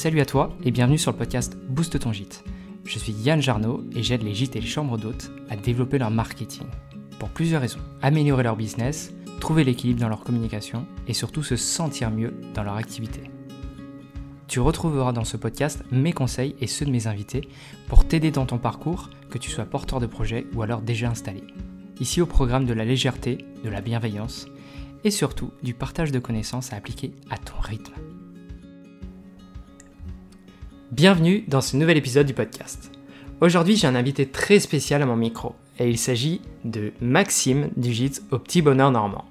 Salut à toi et bienvenue sur le podcast Boost ton gîte. Je suis Yann Jarno et j'aide les gîtes et les chambres d'hôtes à développer leur marketing. Pour plusieurs raisons. Améliorer leur business, trouver l'équilibre dans leur communication et surtout se sentir mieux dans leur activité. Tu retrouveras dans ce podcast mes conseils et ceux de mes invités pour t'aider dans ton parcours, que tu sois porteur de projet ou alors déjà installé. Ici au programme de la légèreté, de la bienveillance et surtout du partage de connaissances à appliquer à ton rythme. Bienvenue dans ce nouvel épisode du podcast. Aujourd'hui, j'ai un invité très spécial à mon micro, et il s'agit de Maxime du gîte au Petit Bonheur Normand.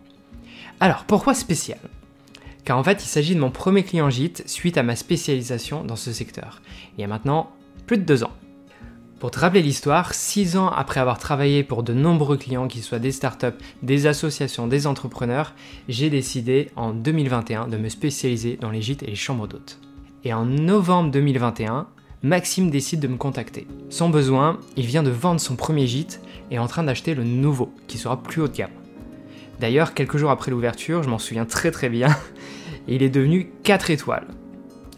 Alors, pourquoi spécial? Car en fait, il s'agit de mon premier client gîte suite à ma spécialisation dans ce secteur, il y a maintenant plus de deux ans. Pour te rappeler l'histoire, six ans après avoir travaillé pour de nombreux clients, qu'ils soient des startups, des associations, des entrepreneurs, j'ai décidé en 2021 de me spécialiser dans les gîtes et les chambres d'hôtes. Et en novembre 2021, Maxime décide de me contacter. Son besoin, il vient de vendre son premier gîte et est en train d'acheter le nouveau, qui sera plus haut de gamme. D'ailleurs, quelques jours après l'ouverture, je m'en souviens très très bien, il est devenu 4 étoiles.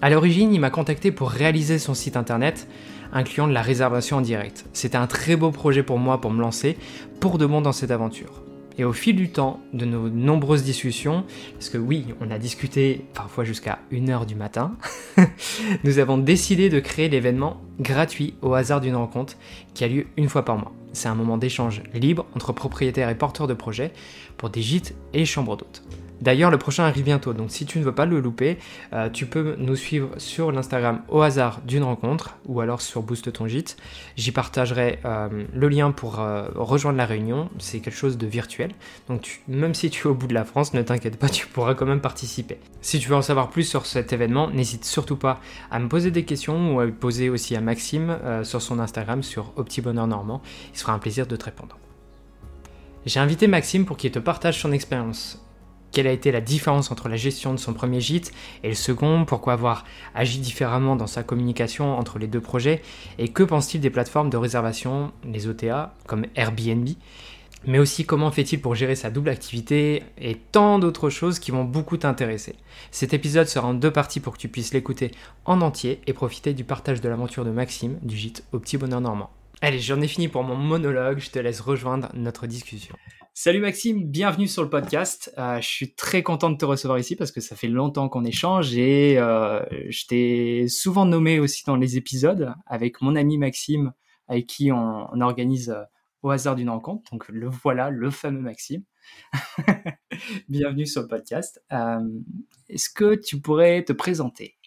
À l'origine, il m'a contacté pour réaliser son site internet, incluant de la réservation en direct. C'était un très beau projet pour moi pour me lancer, pour de bon dans cette aventure. Et au fil du temps, de nos nombreuses discussions, parce que oui, on a discuté parfois jusqu'à 1h du matin, nous avons décidé de créer l'événement gratuit au hasard d'une rencontre qui a lieu une fois par mois. C'est un moment d'échange libre entre propriétaires et porteurs de projets pour des gîtes et chambres d'hôtes. D'ailleurs, le prochain arrive bientôt, donc si tu ne veux pas le louper, euh, tu peux nous suivre sur l'Instagram au hasard d'une rencontre ou alors sur Boost ton gîte. J'y partagerai euh, le lien pour euh, rejoindre la réunion. C'est quelque chose de virtuel, donc même si tu es au bout de la France, ne t'inquiète pas, tu pourras quand même participer. Si tu veux en savoir plus sur cet événement, n'hésite surtout pas à me poser des questions ou à poser aussi à Maxime sur son Instagram sur Au Petit Bonheur Normand. Il sera un plaisir de te répondre. J'ai invité Maxime pour qu'il te partage son expérience quelle a été la différence entre la gestion de son premier gîte et le second, pourquoi avoir agi différemment dans sa communication entre les deux projets, et que pense-t-il des plateformes de réservation, les OTA, comme Airbnb, mais aussi comment fait-il pour gérer sa double activité et tant d'autres choses qui vont beaucoup t'intéresser. Cet épisode sera en deux parties pour que tu puisses l'écouter en entier et profiter du partage de l'aventure de Maxime du gîte au Petit Bonheur Normand. Allez, j'en ai fini pour mon monologue, je te laisse rejoindre notre discussion. Salut Maxime, bienvenue sur le podcast. Euh, je suis très content de te recevoir ici parce que ça fait longtemps qu'on échange et euh, je t'ai souvent nommé aussi dans les épisodes avec mon ami Maxime avec qui on, organise euh, au hasard d'une rencontre. Donc le voilà, le fameux Maxime. bienvenue sur le podcast. Est-ce que tu pourrais te présenter?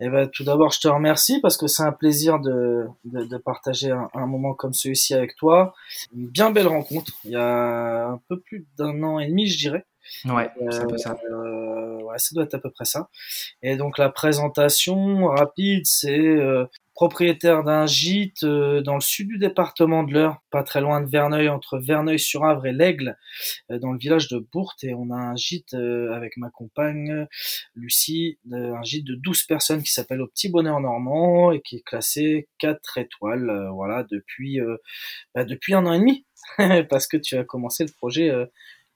Eh ben, tout d'abord, je te remercie parce que c'est un plaisir de, de, de partager un, un, moment comme celui-ci avec toi. Une bien belle rencontre. Il y a un peu plus d'un an et demi, je dirais. Ouais, c'est un peu ça. Euh, ouais, ça doit être à peu près ça. Et donc la présentation rapide, c'est euh, propriétaire d'un gîte euh, dans le sud du département de l'Eure, pas très loin de Verneuil, entre Verneuil-sur-Avre et l'Aigle, euh, dans le village de Bourte. Et on a un gîte euh, avec ma compagne Lucie, un gîte de 12 personnes qui s'appelle Au Petit Bonheur Normand et qui est classé 4 étoiles, voilà, depuis, bah, depuis un an et demi, parce que tu as commencé le projet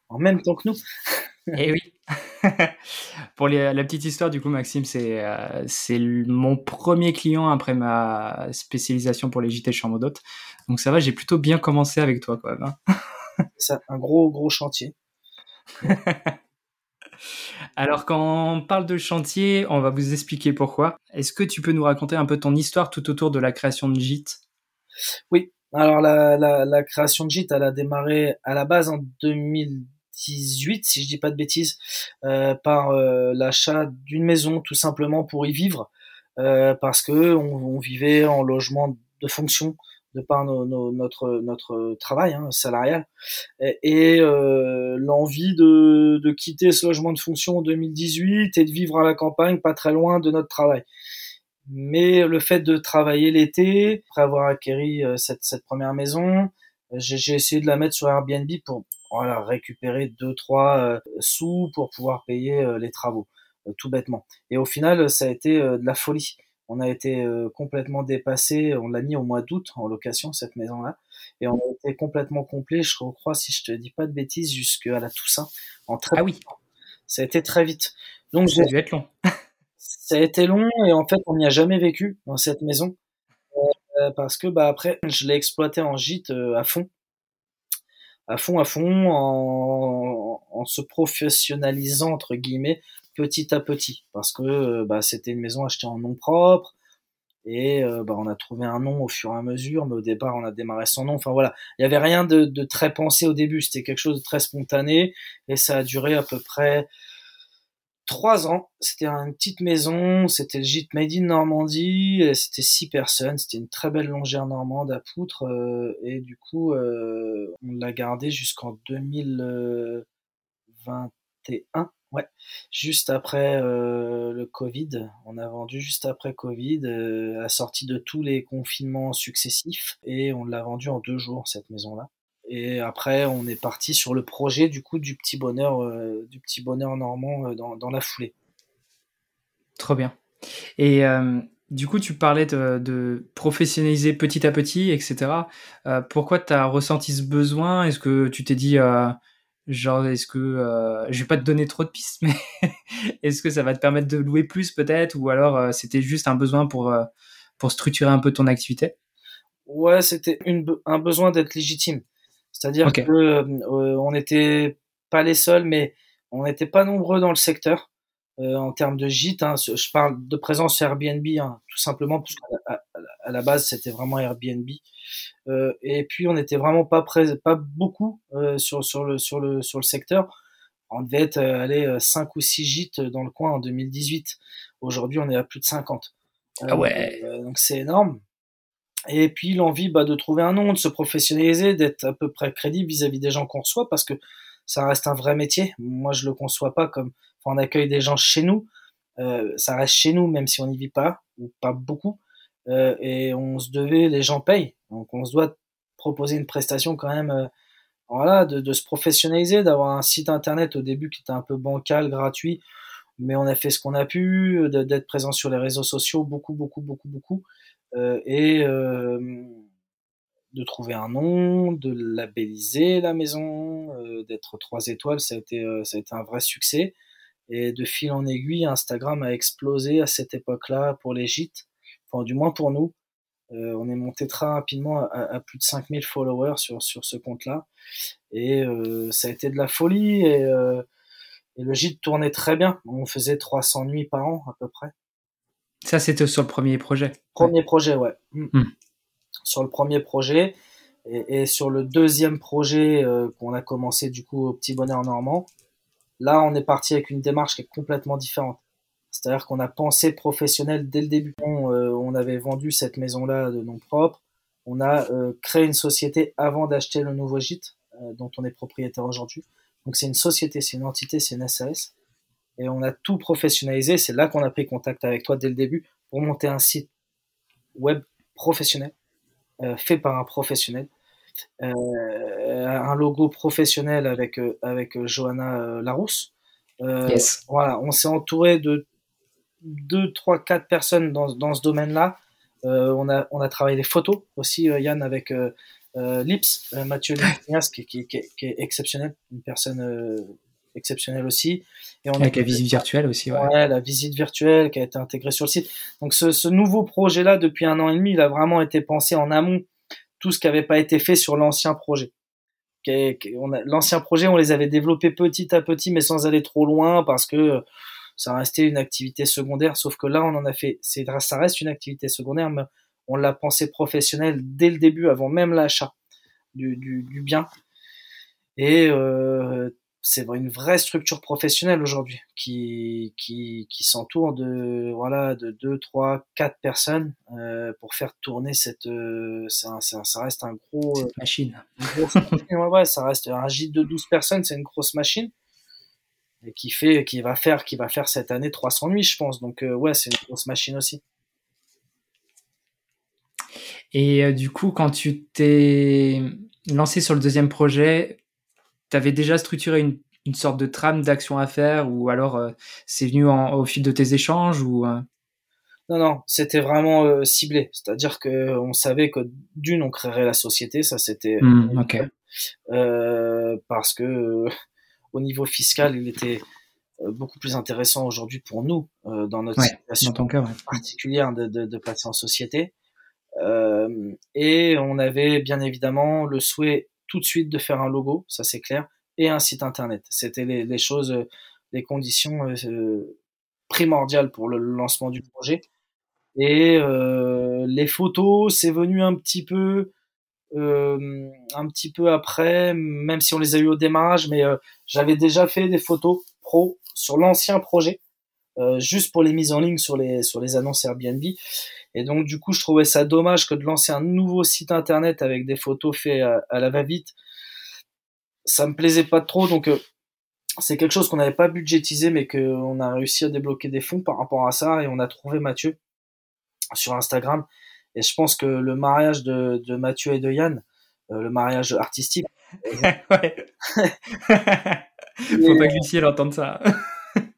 en même temps que nous. Eh oui. Pour la petite histoire, du coup, Maxime, c'est euh, c'est mon premier client après ma spécialisation pour les JT chambre d'hôte. Donc ça va, j'ai plutôt bien commencé avec toi, quand même. Hein. c'est un gros, gros chantier. Alors, quand on parle de chantier, on va vous expliquer pourquoi. Est-ce que tu peux nous raconter un peu ton histoire tout autour de la création de gîte Oui. Alors, la, la, la création de gîte, elle a démarré à la base en 2000 18, si je dis pas de bêtises, euh, par euh, l'achat d'une maison tout simplement pour y vivre, euh, parce que on, vivait en logement de fonction de par notre notre travail hein, salarial et, l'envie de, de quitter ce logement de fonction en 2018 et de vivre à la campagne pas très loin de notre travail. Mais le fait de travailler l'été, après avoir acquéri cette, cette première maison, j'ai essayé de la mettre sur Airbnb pour voilà, récupérer deux trois euh, sous pour pouvoir payer euh, les travaux, euh, tout bêtement. Et au final, ça a été de la folie. On a été complètement dépassé. On l'a mis au mois d'août en location cette maison-là, et on a été complètement complet. Je crois, si je te dis pas de bêtises, jusqu'à la Toussaint. En très ah oui. Ça a été très vite. Donc ça a dû être long. Ça a été long et en fait, on n'y a jamais vécu dans cette maison euh, parce que bah après, je l'ai exploité en gîte euh, à fond, à fond, à fond, en, se professionnalisant entre guillemets petit à petit. Parce que bah, c'était une maison achetée en nom propre et euh, bah, on a trouvé un nom au fur et à mesure, mais au départ on a démarré sans nom. Enfin voilà, il y avait rien de, de très pensé au début, c'était quelque chose de très spontané et ça a duré à peu près trois ans. C'était une petite maison, c'était le gîte Made in Normandie, c'était six personnes, c'était une très belle longère normande à poutre euh, et du coup euh, on l'a gardé jusqu'en 2021 Ouais, juste après euh, le Covid, on a vendu juste après Covid, la sortie de tous les confinements successifs, et on l'a vendu en deux jours cette maison-là. Et après, on est parti sur le projet du coup du petit bonheur, euh, du petit bonheur normand dans, dans, la foulée. Trop bien. Et du coup, tu parlais de, de, professionnaliser petit à petit, etc. pourquoi tu as ressenti ce besoin? Est-ce que tu t'es dit Genre, est-ce que euh, je vais pas te donner trop de pistes, mais est-ce que ça va te permettre de louer plus peut-être, ou alors euh, c'était juste un besoin pour euh, pour structurer un peu ton activité? Ouais, c'était un besoin d'être légitime. C'est-à-dire que euh, on n'était pas les seuls, mais on n'était pas nombreux dans le secteur. Euh, en termes de gîte. Hein, je parle de présence Airbnb, hein, tout simplement, parce qu'à à la base, c'était vraiment Airbnb. Euh, et puis, on n'était vraiment pas pas beaucoup sur, sur, le, sur, le, sur le secteur. On devait être allé 5 ou 6 gîtes dans le coin en 2018. Aujourd'hui, on est à plus de 50. ah ouais. donc, c'est énorme. Et puis l'envie bah, de trouver un nom, de se professionnaliser, d'être à peu près crédible vis-à-vis -vis des gens qu'on reçoit, parce que ça reste un vrai métier. Moi, je le conçois pas comme on accueille des gens chez nous. Euh, ça reste chez nous, même si on n'y vit pas, ou pas beaucoup. Euh, et on se devait, les gens payent. Donc on se doit proposer une prestation quand même, euh, voilà, de, se professionnaliser, d'avoir un site internet au début qui était un peu bancal, gratuit, mais on a fait ce qu'on a pu, d'être présent sur les réseaux sociaux, beaucoup, beaucoup, beaucoup, beaucoup, et de trouver un nom, de labelliser la maison, d'être trois étoiles, ça a été, ça a été un vrai succès. Et de fil en aiguille, Instagram a explosé à cette époque-là pour les gîtes, enfin du moins pour nous. Euh, on est monté très rapidement à, plus de 5000 followers sur, sur ce compte-là. Et euh, ça a été de la folie. Et, euh, et, le gîte tournait très bien. On faisait 300 nuits par an à peu près. Ça, c'était sur le premier projet Premier projet, ouais. Mm. Mm. Sur le premier projet. Et, et, sur le deuxième projet euh, qu'on a commencé du coup au Petit Bonheur Normand, Là, on est parti avec une démarche qui est complètement différente. C'est-à-dire qu'on a pensé professionnel dès le début. On, euh, on avait vendu cette maison-là de nom propre. On a euh, créé une société avant d'acheter le nouveau gîte euh, dont on est propriétaire aujourd'hui. Donc c'est une société, c'est une entité, c'est une SAS. Et on a tout professionnalisé. C'est là qu'on a pris contact avec toi dès le début pour monter un site web professionnel, fait par un professionnel, euh, un logo professionnel avec euh, avec euh, Johanna Larousse. Yes. Voilà, on s'est entouré de deux, trois, quatre personnes dans, dans ce domaine-là. on, a, on a travaillé les photos aussi, Yann, avec Lips, Mathieu Lips, qui, qui, qui, est exceptionnel, une personne exceptionnelle aussi. Et on avec la visite virtuelle aussi. Ouais. ouais. la visite virtuelle qui a été intégrée sur le site. Donc ce, ce nouveau projet-là, depuis un an et demi, il a vraiment été pensé en amont tout ce qui n'avait pas été fait sur l'ancien projet. L'ancien projet, on les avait développés petit à petit, mais sans aller trop loin, parce que ça restait une activité secondaire. Sauf que là, on en a fait, ça reste une activité secondaire, mais on l'a pensé professionnel dès le début, avant même l'achat du, du, du, bien. Et euh, c'est une vraie structure professionnelle aujourd'hui qui qui, qui s'entoure de voilà de deux trois quatre personnes euh, pour faire tourner cette euh, ça, ça, reste un gros cette euh, machine. Ouais, ouais, ça reste un gîte de 12 personnes c'est une grosse machine. Et qui fait qui va faire qui va faire cette année 300 nuits je pense. Donc euh, ouais c'est une grosse machine aussi. Et euh, du coup quand tu t'es lancé sur le deuxième projet tu avais déjà structuré une, une, sorte de trame d'action à faire ou alors euh, c'est venu en, au fil de tes échanges ou euh... Non, non, c'était vraiment euh, ciblé. C'est-à-dire que on savait que d'une, on créerait la société, ça c'était mmh, okay. Euh, parce que au niveau fiscal, il était beaucoup plus intéressant aujourd'hui pour nous dans notre situation particulière de, de, de, passer en société. et on avait bien évidemment le souhait tout de suite de faire un logo, ça c'est clair, et un site internet. C'était les, choses, les conditions primordiales pour le lancement du projet. Et euh, les photos, c'est venu un petit peu, euh, un petit peu après, même si on les a eu au démarrage, mais euh, j'avais déjà fait des photos pro sur l'ancien projet, euh, juste pour les mises en ligne sur les sur les annonces Airbnb. Et donc du coup, je trouvais ça dommage que de lancer un nouveau site internet avec des photos faites à, la va-vite. Ça me plaisait pas trop, donc c'est quelque chose qu'on n'avait pas budgétisé, mais qu'on a réussi à débloquer des fonds par rapport à ça, et on a trouvé Mathieu sur Instagram. Et je pense que le mariage de, de Mathieu et de Yann, euh, le mariage artistique. ouais. Faut pas que Lucie entende ça.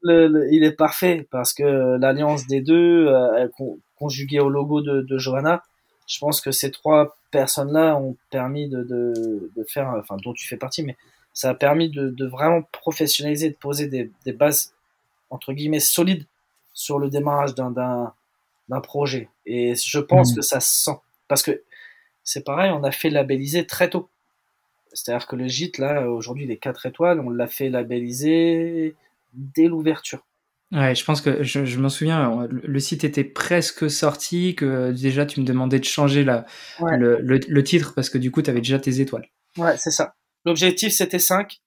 Le, il est parfait parce que l'alliance des deux, euh, conjuguée au logo de, de Johanna, je pense que ces trois personnes-là ont permis de, de, de, faire, enfin, dont tu fais partie, mais ça a permis de, de vraiment professionnaliser, de poser des, des bases entre guillemets solides sur le démarrage d'un projet. Et je pense mmh. que ça se sent. Parce que c'est pareil, on a fait labelliser très tôt. C'est-à-dire que le gîte, là, aujourd'hui, les 4 étoiles, on l'a fait labelliser dès l'ouverture. Ouais, je pense que je, m'en souviens, le site était presque sorti, que déjà tu me demandais de changer la, le, le, titre parce que du coup tu avais déjà tes étoiles. Ouais, c'est ça. L'objectif c'était 5.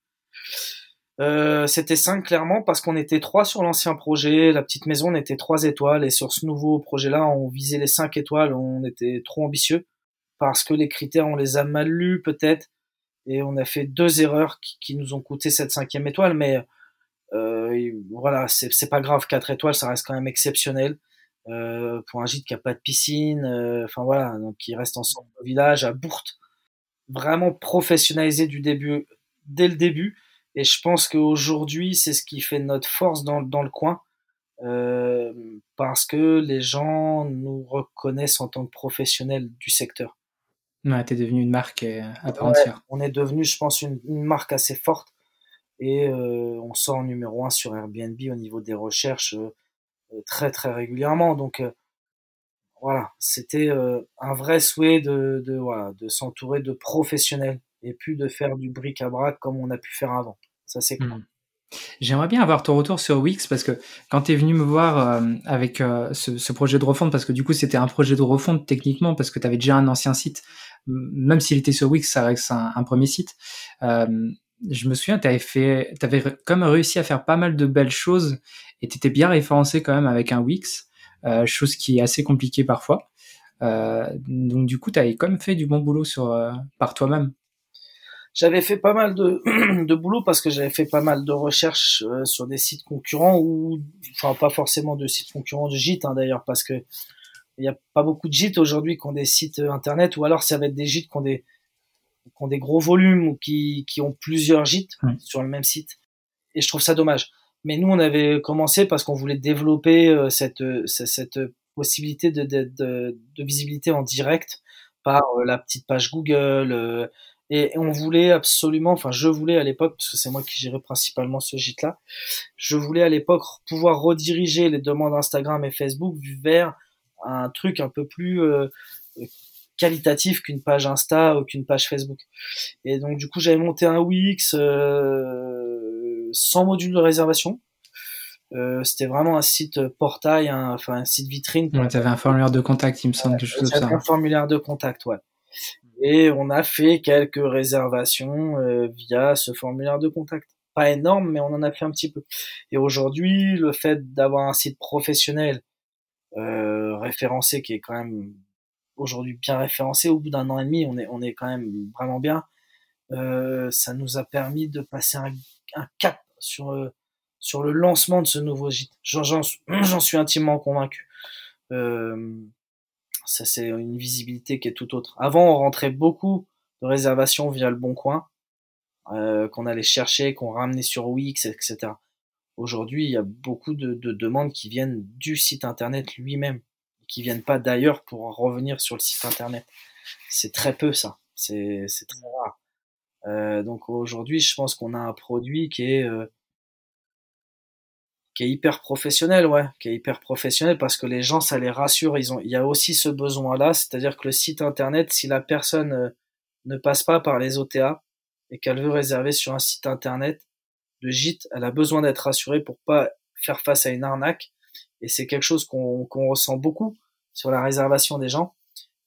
Euh, c'était 5 clairement parce qu'on était trois sur l'ancien projet, la petite maison on était 3 étoiles et sur ce nouveau projet-là on visait les 5 étoiles, on était trop ambitieux parce que les critères on les a mal lus peut-être et on a fait deux erreurs qui, nous ont coûté cette cinquième étoile mais euh, voilà c'est pas grave 4 étoiles ça reste quand même exceptionnel euh, pour un gîte qui a pas de piscine euh, enfin voilà donc qui reste ensemble au village à Bourte vraiment professionnalisé du début dès le début et je pense qu'aujourd'hui, c'est ce qui fait notre force dans, dans le coin, euh, parce que les gens nous reconnaissent en tant que professionnels du secteur. Ouais, t'es devenu une marque euh, à part entière. On est devenu, je pense, une, marque assez forte, et euh, on sort numéro un sur Airbnb au niveau des recherches euh, très très régulièrement. Donc euh, voilà, c'était un vrai souhait de, de, voilà, de s'entourer de professionnels et plus de faire du bric-à-brac comme on a pu faire avant. Ça, c'est cool. Hmm. J'aimerais bien avoir ton retour sur Wix parce que quand tu es venu me voir avec ce, projet de refonte, parce que du coup c'était un projet de refonte techniquement parce que tu avais déjà un ancien site, même s'il était sur Wix, ça reste un, premier site. Je me souviens, tu avais, fait, comme réussi à faire pas mal de belles choses et tu étais bien référencé quand même avec un Wix, chose qui est assez compliquée parfois. donc du coup, tu avais quand même fait du bon boulot sur, par toi-même. J'avais fait pas mal de, de boulot parce que j'avais fait pas mal de recherches euh, sur des sites concurrents ou, enfin, pas forcément de sites concurrents de gîtes hein, d'ailleurs, parce que il n'y a pas beaucoup de gîtes aujourd'hui qui ont des sites euh, internet, ou alors ça va être des gîtes qui ont des, qui ont des gros volumes ou qui, qui ont plusieurs gîtes sur le même site. Et je trouve ça dommage. Mais nous, on avait commencé parce qu'on voulait développer euh, cette, cette possibilité de, de, de, de, visibilité en direct par la petite page Google, et on voulait absolument, enfin je voulais à l'époque, parce que c'est moi qui gérais principalement ce gîte-là, je voulais à l'époque pouvoir rediriger les demandes Instagram et Facebook vers un truc un peu plus euh, qualitatif qu'une page Insta ou qu'une page Facebook. Et donc du coup j'avais monté un Wix euh, sans module de réservation. Euh, c'était vraiment un site portail, enfin un site vitrine. Ouais, tu avais un formulaire de contact, il me semble, quelque chose comme ça. Un formulaire de contact, ouais et on a fait quelques réservations euh, via ce formulaire de contact. Pas énorme, mais on en a fait un petit peu. Et aujourd'hui, le fait d'avoir un site professionnel euh, référencé, qui est quand même aujourd'hui bien référencé, au bout d'un an et demi, on est, on est quand même vraiment bien. Euh, ça nous a permis de passer un, cap sur euh, sur le lancement de ce nouveau gîte. J'en suis intimement convaincu. Euh, ça c'est une visibilité qui est tout autre. Avant, on rentrait beaucoup de réservations via le Bon Coin, qu'on allait chercher, qu'on ramenait sur Wix, etc. Aujourd'hui, il y a beaucoup de, demandes qui viennent du site internet lui-même, qui viennent pas d'ailleurs pour revenir sur le site internet. C'est très peu ça, c'est très rare. Euh, donc aujourd'hui, je pense qu'on a un produit qui est euh, qui est hyper professionnel, ouais, qui est hyper professionnel parce que les gens, ça les rassure. Ils ont, il y a aussi ce besoin-là, c'est-à-dire que le site internet, si la personne euh, ne passe pas par les OTA et qu'elle veut réserver sur un site internet de gîte, elle a besoin d'être rassurée pour pas faire face à une arnaque. Et c'est quelque chose qu'on ressent beaucoup sur la réservation des gens.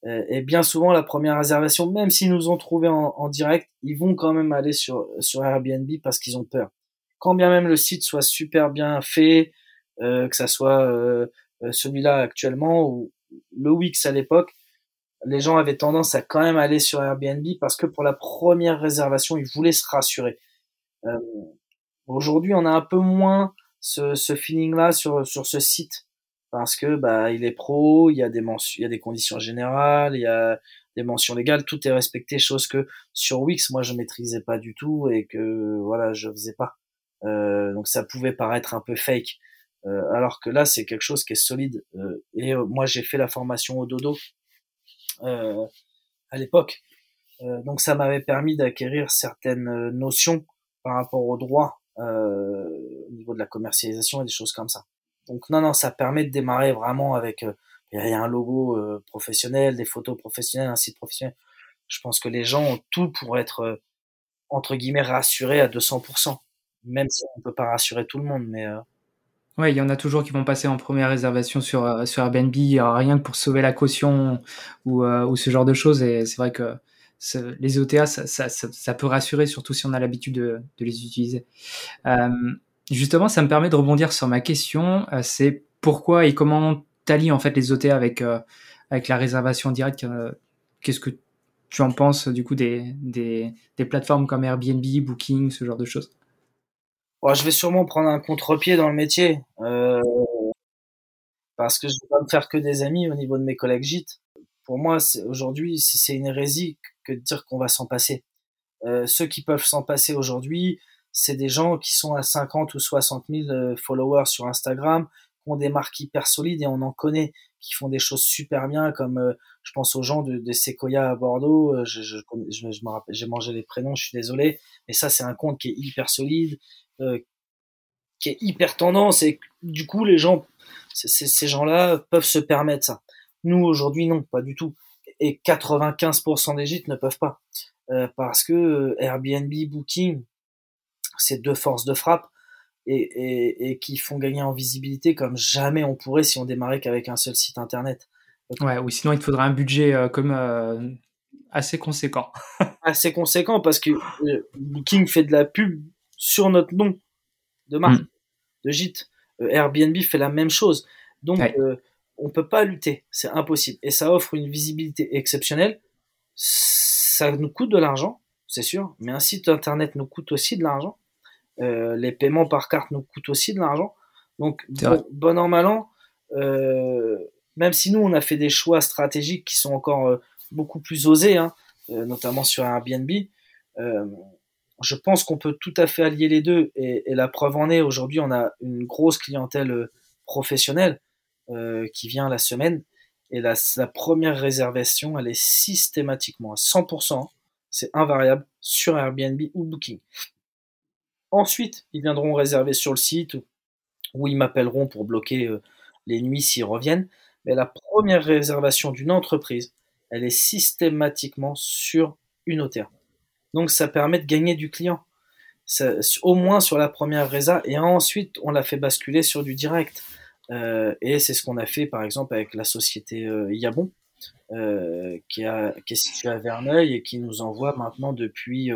Euh, et bien souvent, la première réservation, même s'ils nous ont trouvé en, en, direct, ils vont quand même aller sur, sur Airbnb parce qu'ils ont peur quand bien même le site soit super bien fait, euh, que ça soit euh, euh, celui-là actuellement ou le Wix à l'époque, les gens avaient tendance à quand même aller sur Airbnb parce que pour la première réservation, ils voulaient se rassurer. Euh, Aujourd'hui, on a un peu moins ce, feeling-là sur, sur ce site? Parce que bah il est pro, il y a des mentions, il y a des conditions générales, il y a des mentions légales, tout est respecté, chose que sur Wix moi je maîtrisais pas du tout et que voilà je faisais pas. Euh, donc ça pouvait paraître un peu fake. Euh, alors que là, c'est quelque chose qui est solide. Euh, et moi, j'ai fait la formation au dodo à l'époque. donc ça m'avait permis d'acquérir certaines notions par rapport au droit au niveau de la commercialisation et des choses comme ça. Donc non, non, ça permet de démarrer vraiment avec il y a un logo professionnel, des photos professionnelles, un site professionnel. Je pense que les gens ont tout pour être entre guillemets rassurés à 200% même si on peut pas rassurer tout le monde, mais euh... Ouais, il y en a toujours qui vont passer en première réservation sur, euh, sur Airbnb, rien que pour sauver la caution ou, euh, ou ce genre de choses. Et c'est vrai que les OTA, ça, ça, ça, peut rassurer, surtout si on a l'habitude de, de, les utiliser. Euh, justement, ça me permet de rebondir sur ma question. Euh, c'est pourquoi et comment t'allies en fait les OTA avec, avec la réservation directe Qu'est-ce que tu en penses du coup des, des, des plateformes comme Airbnb, Booking, ce genre de choses? Je vais sûrement prendre un contre-pied dans le métier. Euh, parce que je vais pas me faire que des amis au niveau de mes collègues gîtes. Pour moi, aujourd'hui, c'est une hérésie de dire qu'on va s'en passer. Euh, ceux qui peuvent s'en passer aujourd'hui, c'est des gens qui sont à 50 ou 60 000 euh, followers sur Instagram, qui ont des marques hyper solides et on en connaît, qui font des choses super bien, comme euh, je pense aux gens de, de Sequoia à Bordeaux, je, je j'ai mangé les prénoms, je suis désolé, mais ça c'est un compte qui est hyper solide, qui est hyper tendance et du coup les gens, ces gens-là peuvent se permettre ça. Nous aujourd'hui non, pas du tout. Et 95% des gîtes ne peuvent pas euh, parce que euh, Airbnb, Booking, c'est deux forces de frappe et, et, et, qui font gagner en visibilité comme jamais on pourrait si on démarrait qu'avec un seul site internet. ouais, ou sinon il te faudra un budget euh, comme euh, assez conséquent. assez conséquent parce que Booking fait de la pub sur notre nom de marque, mm. de gîte. Airbnb fait la même chose. Donc, ouais. On peut pas lutter. C'est impossible. Et ça offre une visibilité exceptionnelle. Ça nous coûte de l'argent, c'est sûr. Mais un site internet nous coûte aussi de l'argent. Euh, les paiements par carte nous coûtent aussi de l'argent. Donc, bon, bon, an, mal an, euh, même si nous, on a fait des choix stratégiques qui sont encore euh, beaucoup plus osés, hein, notamment sur Airbnb, je pense qu'on peut tout à fait allier les deux et, et la preuve en est aujourd'hui on a une grosse clientèle professionnelle euh, qui vient la semaine. Et la, première réservation elle est systématiquement à 100% c'est invariable sur Airbnb ou Booking. Ensuite ils viendront réserver sur le site ou, ou ils m'appelleront pour bloquer euh, les nuits s'ils reviennent. Mais la première réservation d'une entreprise elle est systématiquement sur une OTA donc ça permet de gagner du client. Au moins sur la première résa et ensuite on l'a fait basculer sur du direct. Euh, et c'est ce qu'on a fait par exemple avec la société euh, Yabon euh, qui, a, qui est située à Verneuil et qui nous envoie maintenant depuis,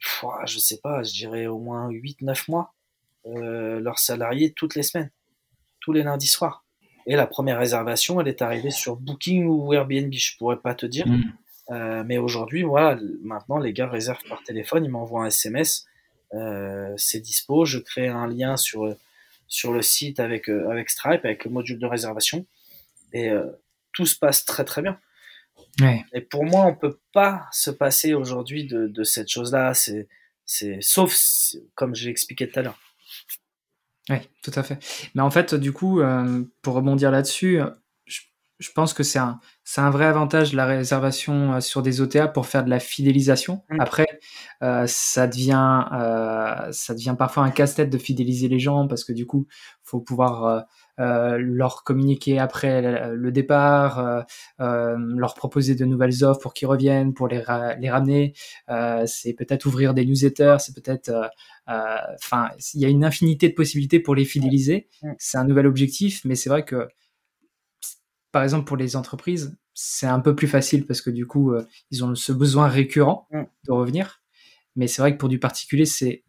je sais pas, je dirais au moins 8-9 mois, leurs salariés toutes les semaines, tous les lundis soirs. Et la première réservation, elle est arrivée sur Booking ou Airbnb, je pourrais pas te dire. Mmh. Euh, mais aujourd'hui, voilà, maintenant les gars réservent par téléphone, ils m'envoient un SMS, euh, c'est dispo, je crée un lien sur sur le site avec euh, avec Stripe, avec le module de réservation, et euh, tout se passe très très bien. Ouais. Et pour moi, on peut pas se passer aujourd'hui de, de cette chose-là, c'est c'est sauf comme j'ai expliqué tout à l'heure. Oui, tout à fait. Mais en fait, du coup, euh, pour rebondir là-dessus, je pense que c'est un, c'est un vrai avantage la réservation euh, sur des OTA pour faire de la fidélisation. Mmh. Après, euh, ça devient, euh, ça devient parfois un casse-tête de fidéliser les gens parce que du coup, faut pouvoir euh, euh leur communiquer après le départ, leur proposer de nouvelles offres pour qu'ils reviennent, pour les, les ramener. c'est peut-être ouvrir des newsletters, c'est peut-être, enfin, il y a une infinité de possibilités pour les fidéliser. Mmh. C'est un nouvel objectif, mais c'est vrai que par exemple, pour les entreprises, c'est un peu plus facile parce que du coup, euh, ils ont ce besoin récurrent mm. de revenir. Mais c'est vrai que pour du particulier, c'est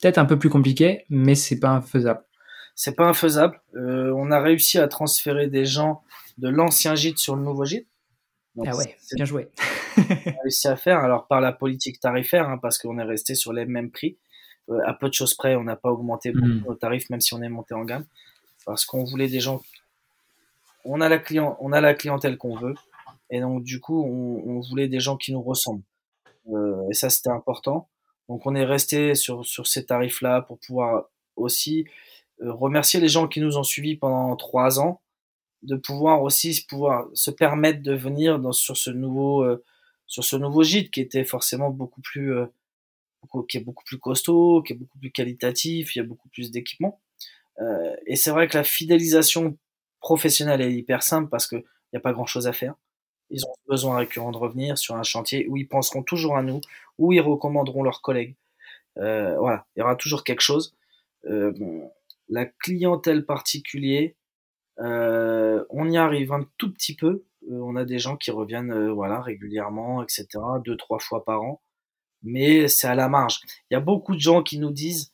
peut-être un peu plus compliqué, mais c'est pas infaisable. C'est pas infaisable. Euh, on a réussi à transférer des gens de l'ancien gîte sur le nouveau gîte. ah ouais, c'est bien joué. on a réussi à faire, alors par la politique tarifaire, hein, parce qu'on est resté sur les mêmes prix. Euh, à peu de choses près, on n'a pas augmenté mm. nos tarifs, même si on est monté en gamme, parce qu'on voulait des gens on a la client, on a la clientèle qu'on veut, et donc du coup, on, voulait des gens qui nous ressemblent. Euh, et ça, c'était important. Donc, on est resté sur sur ces tarifs-là pour pouvoir aussi euh, remercier les gens qui nous ont suivis pendant trois ans, de pouvoir aussi pouvoir se permettre de venir dans, sur ce nouveau euh, sur ce nouveau gîte qui était forcément beaucoup plus qui est beaucoup plus costaud, qui est beaucoup plus qualitatif, il y a beaucoup plus d'équipements. et c'est vrai que la fidélisation professionnel est hyper simple parce qu'il n'y a pas grand chose à faire. Ils ont besoin récurrent de revenir sur un chantier où ils penseront toujours à nous, où ils recommanderont leurs collègues. Euh, voilà, il y aura toujours quelque chose. Euh, la clientèle particulière, euh, on y arrive un tout petit peu. on a des gens qui reviennent voilà régulièrement, etc., deux trois fois par an, mais c'est à la marge. Il y a beaucoup de gens qui nous disent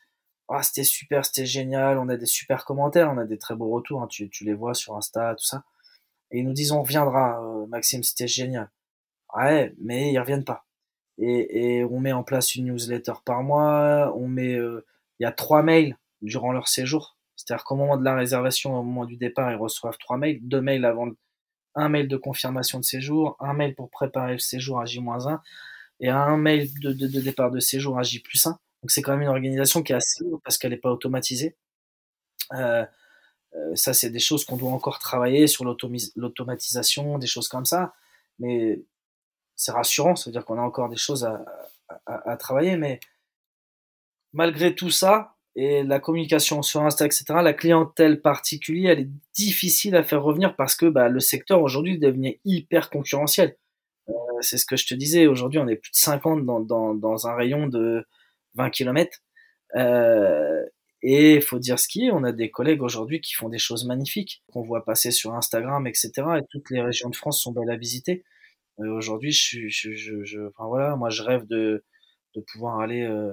ah, c'était super, c'était génial, on a des super commentaires, on a des très beaux retours, hein, tu, tu, les vois sur Insta, tout ça. Et ils nous disent on reviendra, euh, Maxime, c'était génial. Ouais, mais ils reviennent pas. Et, et, on met en place une newsletter par mois, on met, euh, il y a trois mails durant leur séjour. C'est-à-dire qu'au moment de la réservation, au moment du départ, ils reçoivent trois mails, deux mails avant, un mail de confirmation de séjour, un mail pour préparer le séjour à J-1 et un mail de, de, départ de séjour à J 1. Donc c'est quand même une organisation qui est assez lourde parce qu'elle n'est pas automatisée. Euh, euh, ça, c'est des choses qu'on doit encore travailler sur l'automatisation, des choses comme ça. Mais c'est rassurant, ça veut dire qu'on a encore des choses à, à, à, travailler. Mais malgré tout ça, et la communication sur Insta, etc., la clientèle particulière, elle est difficile à faire revenir parce que bah, le secteur aujourd'hui devient hyper concurrentiel. Euh, c'est ce que je te disais, aujourd'hui on est plus de 50 dans, dans, dans un rayon de 20 km. Euh, et il faut dire ce qui est, on a des collègues aujourd'hui qui font des choses magnifiques, qu'on voit passer sur Instagram, etc. Et toutes les régions de France sont belles à visiter. Euh, aujourd'hui, je, je, je, je, enfin voilà, moi je rêve de, de pouvoir aller euh,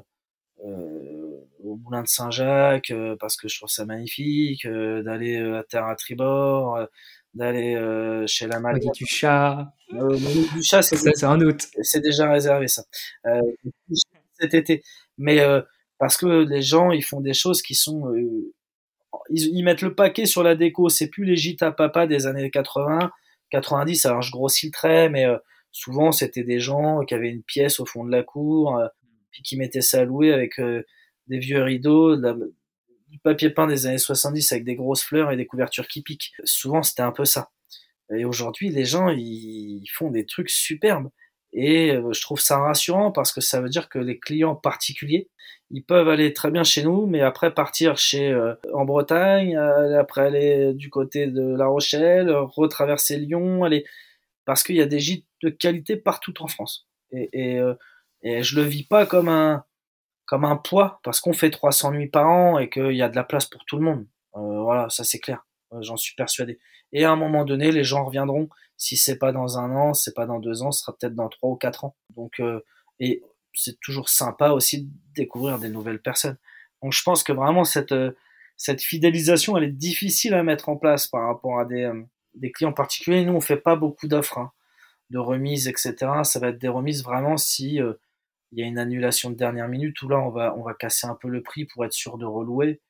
euh, au Moulin de Saint-Jacques parce que je trouve ça magnifique, d'aller à Terre à Tribord, d'aller chez la Malgache. du chat. du chat, c'est un doute. C'est déjà réservé ça. Été. Mais euh, parce que les gens ils font des choses qui sont euh, ils, ils, mettent le paquet sur la déco. C'est plus les gîtes à papa des années 80 90 alors je grossis le trait mais euh, souvent c'était des gens qui avaient une pièce au fond de la cour puis qui mettaient ça à louer avec des vieux rideaux du papier peint des années 70 avec des grosses fleurs et des couvertures qui piquent. Souvent c'était un peu ça. Et aujourd'hui les gens ils font des trucs superbes et euh, je trouve ça rassurant parce que ça veut dire que les clients particuliers, ils peuvent aller très bien chez nous, mais après partir chez euh, en Bretagne, euh, après aller du côté de La Rochelle, retraverser Lyon, aller parce qu'il y a des gîtes de qualité partout en France. Et, et, et je le vis pas comme un comme un poids parce qu'on fait 300 nuits par an et qu'il y a de la place pour tout le monde. voilà, ça c'est clair. J'en suis persuadé. Et à un moment donné, les gens reviendront si c'est pas dans un an, c'est pas dans deux ans, ce sera peut-être dans trois ou quatre ans. Donc, euh, et c'est toujours sympa aussi de découvrir des nouvelles personnes. Donc, je pense que vraiment cette euh, cette fidélisation, elle est difficile à mettre en place par rapport à des euh, des clients particuliers. Nous, on fait pas beaucoup d'offres hein, de remises, etc. Ça va être des remises vraiment si il y a une annulation de dernière minute ou là on va on va casser un peu le prix pour être sûr de relouer.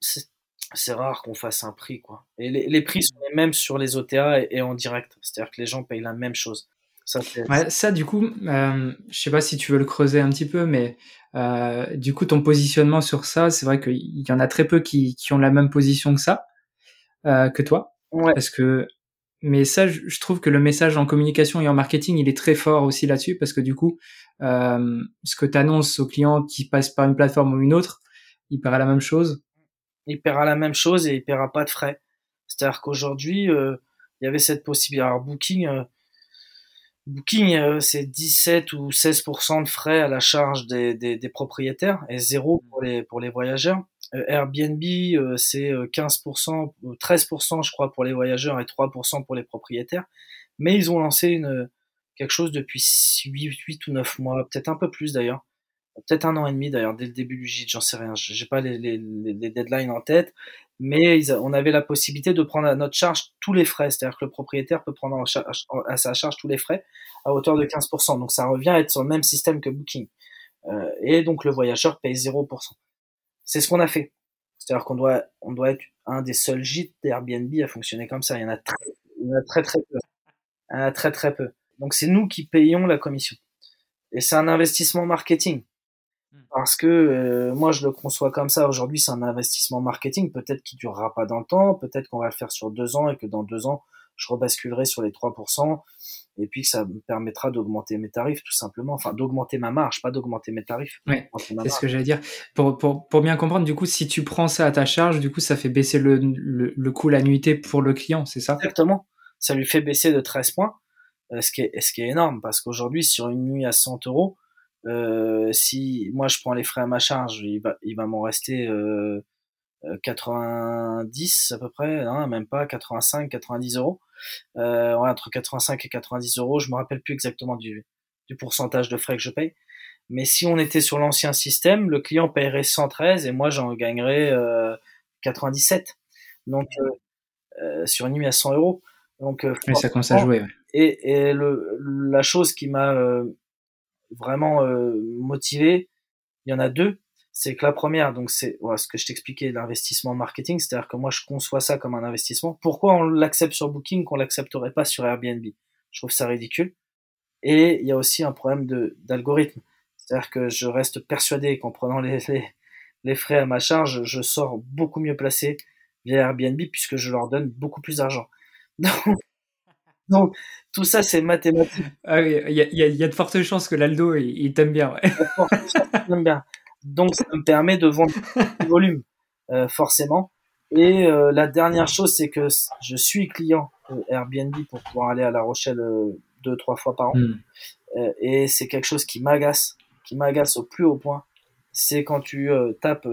C'est c'est rare qu'on fasse un prix, quoi. Et les, les, prix sont les mêmes sur les OTA et, en direct. C'est-à-dire que les gens payent la même chose. Ça, ouais, ça du coup, euh, je sais pas si tu veux le creuser un petit peu, mais euh, du coup, ton positionnement sur ça, c'est vrai qu'il y en a très peu qui, qui ont la même position que ça, euh, que toi. Ouais. Parce que mais ça, je trouve que le message en communication et en marketing, il est très fort aussi là-dessus parce que du coup, euh, ce que tu annonces au client qui passe par une plateforme ou une autre, il paiera la même chose. Il paiera la même chose et il paiera pas de frais. C'est-à-dire qu'aujourd'hui, euh, il y avait cette possibilité. Alors Booking, euh, Booking, euh, c'est 17 ou 16% de frais à la charge des, des, des, propriétaires et zéro pour les, pour les voyageurs. Euh, Airbnb, euh, c'est 15%, 13% je crois pour les voyageurs et 3% pour les propriétaires. Mais ils ont lancé une, quelque chose depuis 8, 8 ou 9 mois, peut-être un peu plus d'ailleurs. Peut-être un an et demi d'ailleurs, dès le début du gîte, j'en sais rien. J'ai pas les, deadlines en tête, mais on avait la possibilité de prendre à notre charge tous les frais. C'est-à-dire que le propriétaire peut prendre à sa charge tous les frais à hauteur de 15%. Donc ça revient à être sur le même système que Booking. Euh, et donc le voyageur paye 0%. C'est ce qu'on a fait. C'est-à-dire qu'on doit, on doit être un des seuls gîtes d'Airbnb à fonctionner comme ça. Il y en a très, très très peu. Il y en a très très peu. Donc c'est nous qui payons la commission. Et c'est un investissement marketing. Parce que euh, moi je le conçois comme ça. Aujourd'hui c'est un investissement marketing. Peut-être qu'il durera pas dans le temps. Peut-être qu'on va le faire sur deux ans et que dans deux ans je rebasculerai sur les 3% et puis que ça me permettra d'augmenter mes tarifs tout simplement, enfin d'augmenter ma marge, pas d'augmenter mes tarifs. Ouais, c'est ce que j'allais dire. Pour, pour, pour, bien comprendre, du coup, si tu prends ça à ta charge, du coup, ça fait baisser le, le, le coût, la nuitée pour le client, c'est ça? Exactement. Ça lui fait baisser de 13 points, euh, ce, qui est, ce qui est énorme, parce qu'aujourd'hui, sur une nuit à 100 euros, euh, si moi je prends les frais à ma charge, il va, il va m'en rester euh, 90 à peu près, hein, même pas 85, 90 euros. Euh, ouais, entre 85 et 90 euros. Je me rappelle plus exactement du, du pourcentage de frais que je paye. Mais si on était sur l'ancien système, le client paierait 113 et moi j'en gagnerais euh, 97. Donc euh, euh, sur une nuit à 100 euros. Donc euh, ça commence à jouer. Ouais. Et, et le, la chose qui m'a vraiment motivé, il y en a deux c'est que la première, donc c'est ce que je t'expliquais, l'investissement marketing, c'est-à-dire que moi je conçois ça comme un investissement. Pourquoi on l'accepte sur Booking qu'on l'accepterait pas sur Airbnb? Je trouve ça ridicule. Et il y a aussi un problème de d'algorithme, c'est-à-dire que je reste persuadé qu'en prenant les, les, frais à ma charge, je sors beaucoup mieux placé via Airbnb puisque je leur donne beaucoup plus d'argent. tout ça, c'est mathématique. Ah oui, il y a, y a, de fortes chances que l'Aldo, il, t'aime bien. Ouais. Il bien. Donc ça me permet de vendre du volume, euh, forcément. Et euh, la dernière chose, c'est que je suis client Airbnb pour pouvoir aller à La Rochelle euh, deux, trois fois par an. Hmm. et c'est quelque chose qui m'agace, qui m'agace au plus haut point. C'est quand tu tapes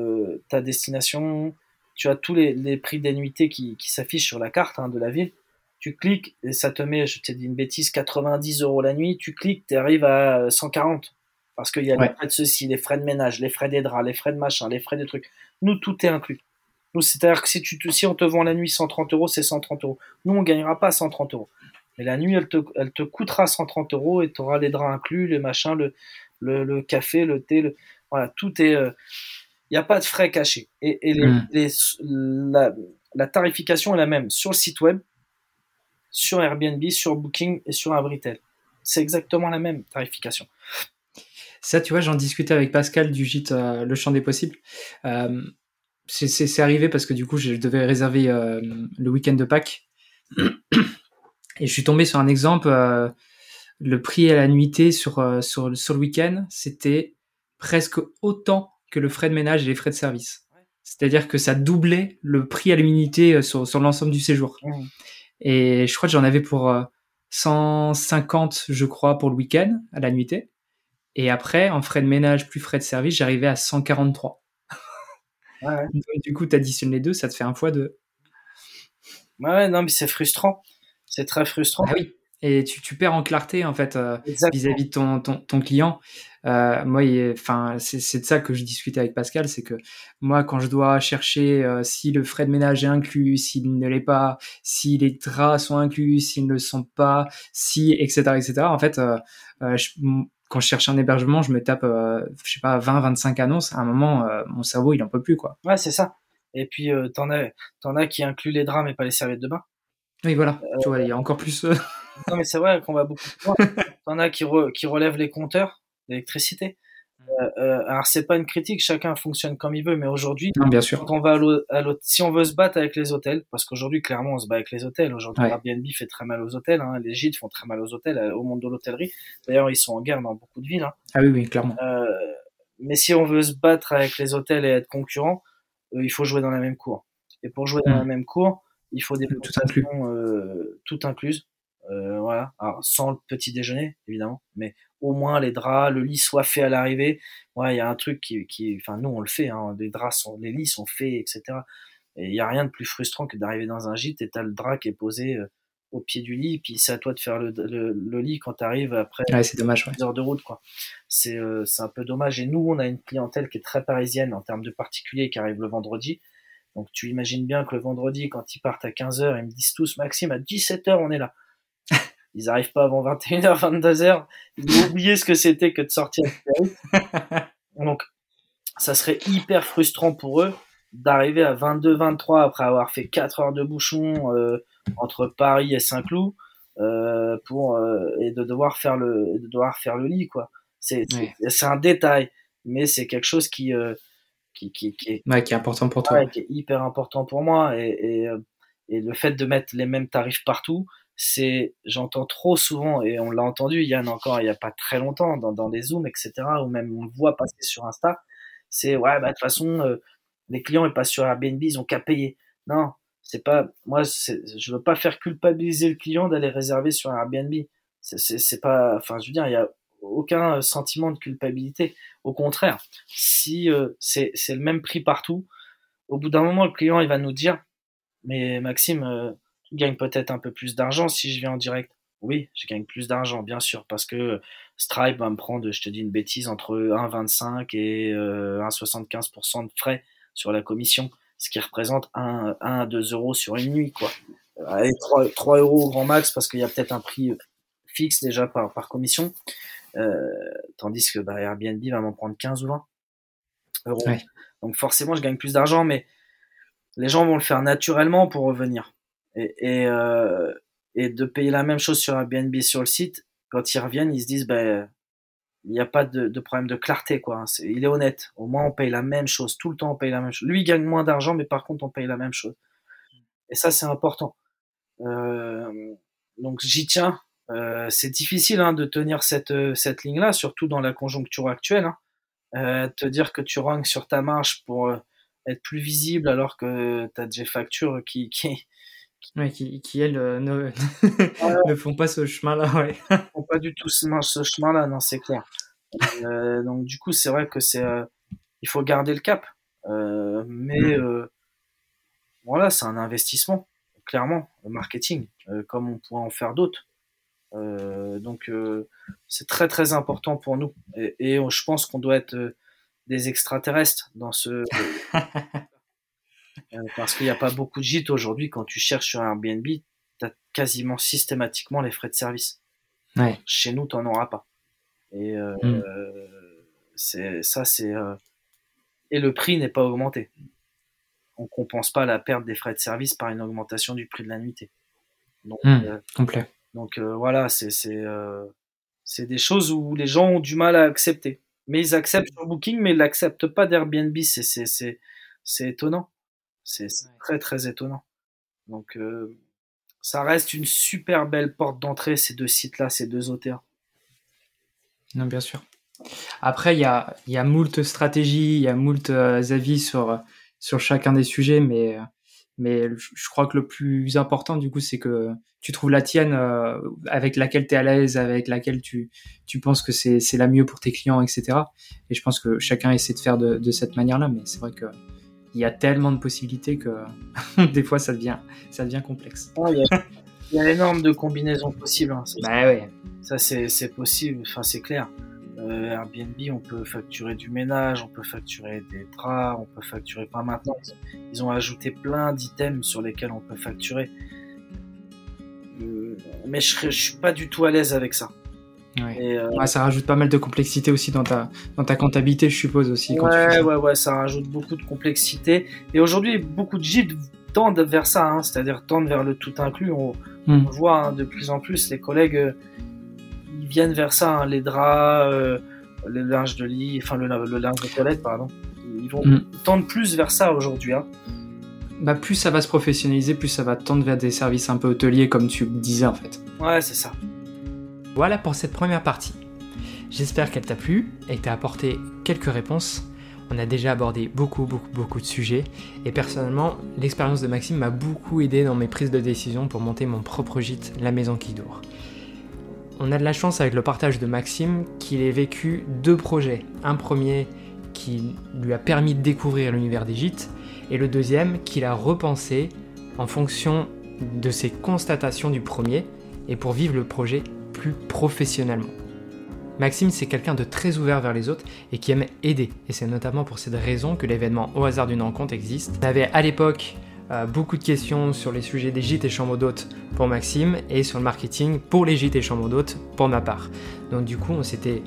ta destination, tu as tous les, les prix d'annuité qui, qui s'affichent sur la carte hein, de la ville. Tu cliques et ça te met, je t'ai dit une bêtise, 90 euros la nuit. Tu cliques, tu arrives à 140. Parce qu'il y a les frais de ceci, les frais de ménage, les frais des draps, les frais de machin, les frais des trucs. Nous, tout est inclus. Nous, c'est-à-dire que si, tu si on te vend la nuit 130 euros, c'est 130 euros. Nous, on gagnera pas 130 euros. Mais la nuit, elle te, elle te coûtera 130 euros et tu auras les draps inclus, les machins, le, le, le café, le thé, le, voilà, tout est. Il euh, n'y a pas de frais cachés. Et, et les, hmm. les, la, la, tarification est la même sur le site web, sur Airbnb, sur Booking et sur Abritel. C'est exactement la même tarification. Ça, tu vois, j'en discutais avec Pascal du gîte euh, Le Champ des Possibles. Euh, c'est arrivé parce que du coup, je devais réserver euh, le week-end de Pâques. Et je suis tombé sur un exemple. le prix à la nuitée sur, sur, sur le week-end, c'était presque autant que le frais de ménage et les frais de service. C'est-à-dire que ça doublait le prix à l'unité sur, sur l'ensemble du séjour. Mmh. Et je crois que j'en avais pour 150, je crois, pour le week-end à la nuitée. Et après, en frais de ménage plus frais de service, j'arrivais à 143. Ouais, du coup, tu additionnes les deux, ça te fait un fois deux. Ouais, non, mais c'est frustrant. C'est très frustrant. Ah oui. Et tu, tu perds en clarté, en fait, euh, vis-à-vis de ton, ton, ton client. Euh, moi, enfin, c'est de ça que je discutais avec Pascal, c'est que moi, quand je dois chercher euh, si le frais de ménage est inclus, s'il ne l'est pas, si les draps sont inclus, s'ils ne le sont pas, si, etc., etc., en fait, euh, je, quand je cherche un hébergement, je me tape, je sais pas, 20, 25 annonces. À un moment, mon cerveau, il en peut plus, quoi. Ouais, c'est ça. Et puis, t'en as, t'en as qui incluent les draps, mais pas les serviettes de bain. Oui, voilà. tu vois, il y a encore plus. non, mais c'est vrai qu'on va beaucoup plus T'en as qui, qui relèvent les compteurs d'électricité. Euh, euh, alors c'est pas une critique, chacun fonctionne comme il veut, mais aujourd'hui, bien sûr. quand on va à l'hôtel, si on veut se battre avec les hôtels, parce qu'aujourd'hui clairement on se bat avec les hôtels. Aujourd'hui, Airbnb fait très mal aux hôtels, hein, les gîtes font très mal aux hôtels, au monde de l'hôtellerie. D'ailleurs, ils sont en guerre dans beaucoup de villes. Hein. Ah oui, oui, clairement. Euh, mais si on veut se battre avec les hôtels et être concurrent, il faut jouer dans la même cour. Et pour jouer dans mm. la même cour, il faut des tout inclus. tout incluses. Voilà, alors sans le petit déjeuner évidemment, mais au moins les draps, le lit soit fait à l'arrivée. Ouais, il y a un truc qui, qui, enfin nous on le fait, hein, les draps sont, les lits sont faits, etc. Et il y a rien de plus frustrant que d'arriver dans un gîte et t'as le drap qui est posé euh, au pied du lit, puis c'est à toi de faire le, le, lit quand t'arrives après ouais, c'est dommage, heures de route, quoi. C'est euh, c'est un peu dommage. Et nous, on a une clientèle qui est très parisienne en termes de particuliers qui arrive le vendredi. Donc tu imagines bien que le vendredi, quand ils partent à 15h, ils me disent tous, Maxime, à 17h, on est là ils arrivent pas avant 21h, 22h. Ils ont oublié ce que c'était que de sortir Donc, ça serait hyper frustrant pour eux d'arriver à 22, 23 après avoir fait 4 heures de bouchon euh, entre Paris et Saint-Cloud euh, pour euh, et de devoir faire le de devoir faire le lit quoi. C'est c'est un détail, mais c'est quelque chose qui qui, qui, qui, est, ouais, qui est important pour toi. qui est hyper important pour moi et, et, et le fait de mettre les mêmes tarifs partout, c'est, j'entends trop souvent, et on l'a entendu, Yann, encore il y a pas très longtemps, dans, dans des Zooms, etc., ou même on le voit passer sur Insta, c'est, ouais, bah, de toute façon, euh, les clients, ils passent sur Airbnb, ils ont qu'à payer. Non, c'est pas, moi, je veux pas faire culpabiliser le client d'aller réserver sur Airbnb. C'est pas, enfin, je veux dire, il y a aucun sentiment de culpabilité. Au contraire, si euh, c'est le même prix partout, au bout d'un moment, le client, il va nous dire, mais Maxime, euh, gagne peut-être un peu plus d'argent si je viens en direct. Oui, je gagne plus d'argent, bien sûr, parce que Stripe va me prendre, je te dis une bêtise, entre 1,25 et 1,75% euh, de frais sur la commission, ce qui représente 1, à 2 euros sur une nuit, quoi. Allez, 3, 3 euros au grand max, parce qu'il y a peut-être un prix fixe déjà par, par commission, euh, tandis que bah, Airbnb va m'en prendre 15 ou 20 euros. Donc forcément, je gagne plus d'argent, mais les gens vont le faire naturellement pour revenir et, euh, et, de payer la même chose sur Airbnb sur le site, quand ils reviennent, ils se disent, ben, il n'y a pas de, de, problème de clarté, quoi. Hein. il est honnête. Au moins, on paye la même chose. Tout le temps, on paye la même chose. Lui, il gagne moins d'argent, mais par contre, on paye la même chose. Et ça, c'est important. Euh, donc, j'y tiens. Euh, c'est difficile hein, de tenir cette, cette ligne-là, surtout dans la conjoncture actuelle. Hein. Euh, te dire que tu ranges sur ta marche pour euh, être plus visible alors que tu as des factures qui, qui, qui, qui, elles, euh, ne, ne font pas ce chemin-là. Ouais. font pas du tout ce, ce chemin-là, non, c'est clair. Euh, donc, du coup, c'est vrai que c'est. Euh, il faut garder le cap. mais mm. voilà, c'est un investissement, clairement, le marketing, comme on pourrait en faire d'autres. donc, c'est très, très important pour nous. Et, et je pense qu'on doit être des extraterrestres dans ce. Euh, parce qu'il n'y a pas beaucoup de gîtes aujourd'hui. Quand tu cherches sur Airbnb, tu as quasiment systématiquement les frais de service. Chez nous, tu n'en auras pas. Et euh, hmm. c'est ça, c'est euh, et le prix n'est pas augmenté. On compense pas la perte des frais de service par une augmentation du prix de la nuitée. Donc, hmm. complet. Donc voilà, c'est c'est des choses où les gens ont du mal à accepter. Mais ils acceptent sur Booking, mais ils l'acceptent pas d'Airbnb. C'est c'est étonnant. C'est très très étonnant. Donc euh, ça reste une super belle porte d'entrée ces deux sites-là, ces deux auteurs. Non, bien sûr. Après, il y a, y a moult stratégies, il y a moult euh, avis sur, sur chacun des sujets, mais, mais je crois que le plus important, du coup, c'est que tu trouves la tienne euh, avec laquelle tu es à l'aise, avec laquelle tu, tu penses que c'est la mieux pour tes clients, etc. Et je pense que chacun essaie de faire de, de cette manière-là, mais c'est vrai que il y a tellement de possibilités que des fois ça devient, ça devient complexe. il, y a, énorme de combinaisons possibles. Hein, bah ouais. Ça c'est possible, enfin c'est clair. Euh, Airbnb, on peut facturer du ménage, on peut facturer des draps, on peut facturer pas maintenant. Ils ont ajouté plein d'items sur lesquels on peut facturer. Euh, mais je, je suis pas du tout à l'aise avec ça. Euh, ça rajoute pas mal de complexité aussi dans ta, dans ta comptabilité, je suppose aussi. ouais, ouais, ouais, ça rajoute beaucoup de complexité. Et aujourd'hui, beaucoup de gîtes tendent vers ça, hein, c'est-à-dire tendent vers le tout inclus. On, hmm. voit hein, de plus en plus les collègues, euh, ils viennent vers ça, hein, les draps, euh, le linge de lit, enfin le, le linge de toilette, pardon. Ils vont mm. tendre plus vers ça aujourd'hui. Bah, plus ça va se professionnaliser, plus ça va tendre vers des services un peu hôteliers, comme tu disais en fait. Ouais, c'est ça. Voilà pour cette première partie. J'espère qu'elle t'a plu et que t'as apporté quelques réponses. On a déjà abordé beaucoup, beaucoup, beaucoup de sujets. Et personnellement, l'expérience de Maxime m'a beaucoup aidé dans mes prises de décision pour monter mon propre gîte, la Maison qui dort. On a de la chance avec le partage de Maxime qu'il ait vécu deux projets. Un premier qui lui a permis de découvrir l'univers des gîtes et le deuxième qu'il a repensé en fonction de ses constatations du premier et pour vivre le projet plus professionnellement. Maxime, c'est quelqu'un de très ouvert vers les autres et qui aime aider. Et c'est notamment pour cette raison que l'événement Au hasard d'une rencontre existe. On avait à l'époque euh, beaucoup de questions sur les sujets des gîtes et chambres d'hôtes pour Maxime et sur le marketing pour les gîtes et chambres d'hôtes pour ma part. Donc du coup, on s'était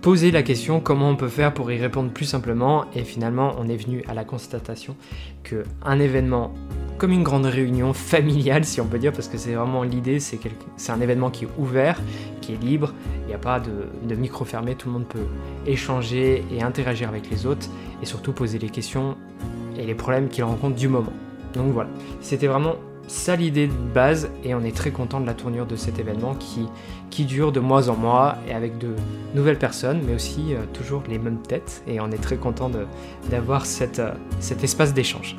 posé la question comment on peut faire pour y répondre plus simplement? Et finalement on est venu à la constatation que un événement comme une grande réunion familiale si on peut dire parce que c'est vraiment l'idée c'est un événement qui est ouvert qui est libre il n'y a pas de, de micro fermé tout le monde peut échanger et interagir avec les autres et surtout poser les questions et les problèmes qu'il rencontre du moment. Donc voilà, c'était vraiment ça l'idée de base et on est très content de la tournure de cet événement qui, qui dure de mois en mois et avec de nouvelles personnes mais aussi euh, toujours les mêmes têtes et on est très content d'avoir euh, cet espace d'échange.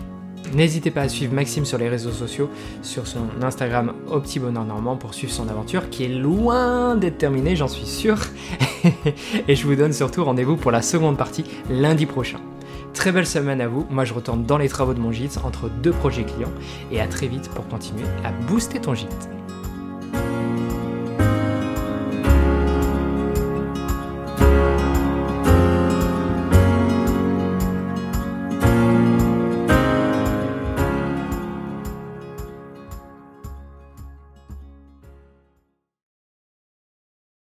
N'hésitez pas à suivre Maxime sur les réseaux sociaux, sur son Instagram Au Bonheur Normand pour suivre son aventure qui est loin d'être terminée, j'en suis sûr. et je vous donne surtout rendez-vous pour la seconde partie lundi prochain. Très belle semaine à vous, moi je retourne dans les travaux de mon gîte entre deux projets clients et à très vite pour continuer à booster ton gîte.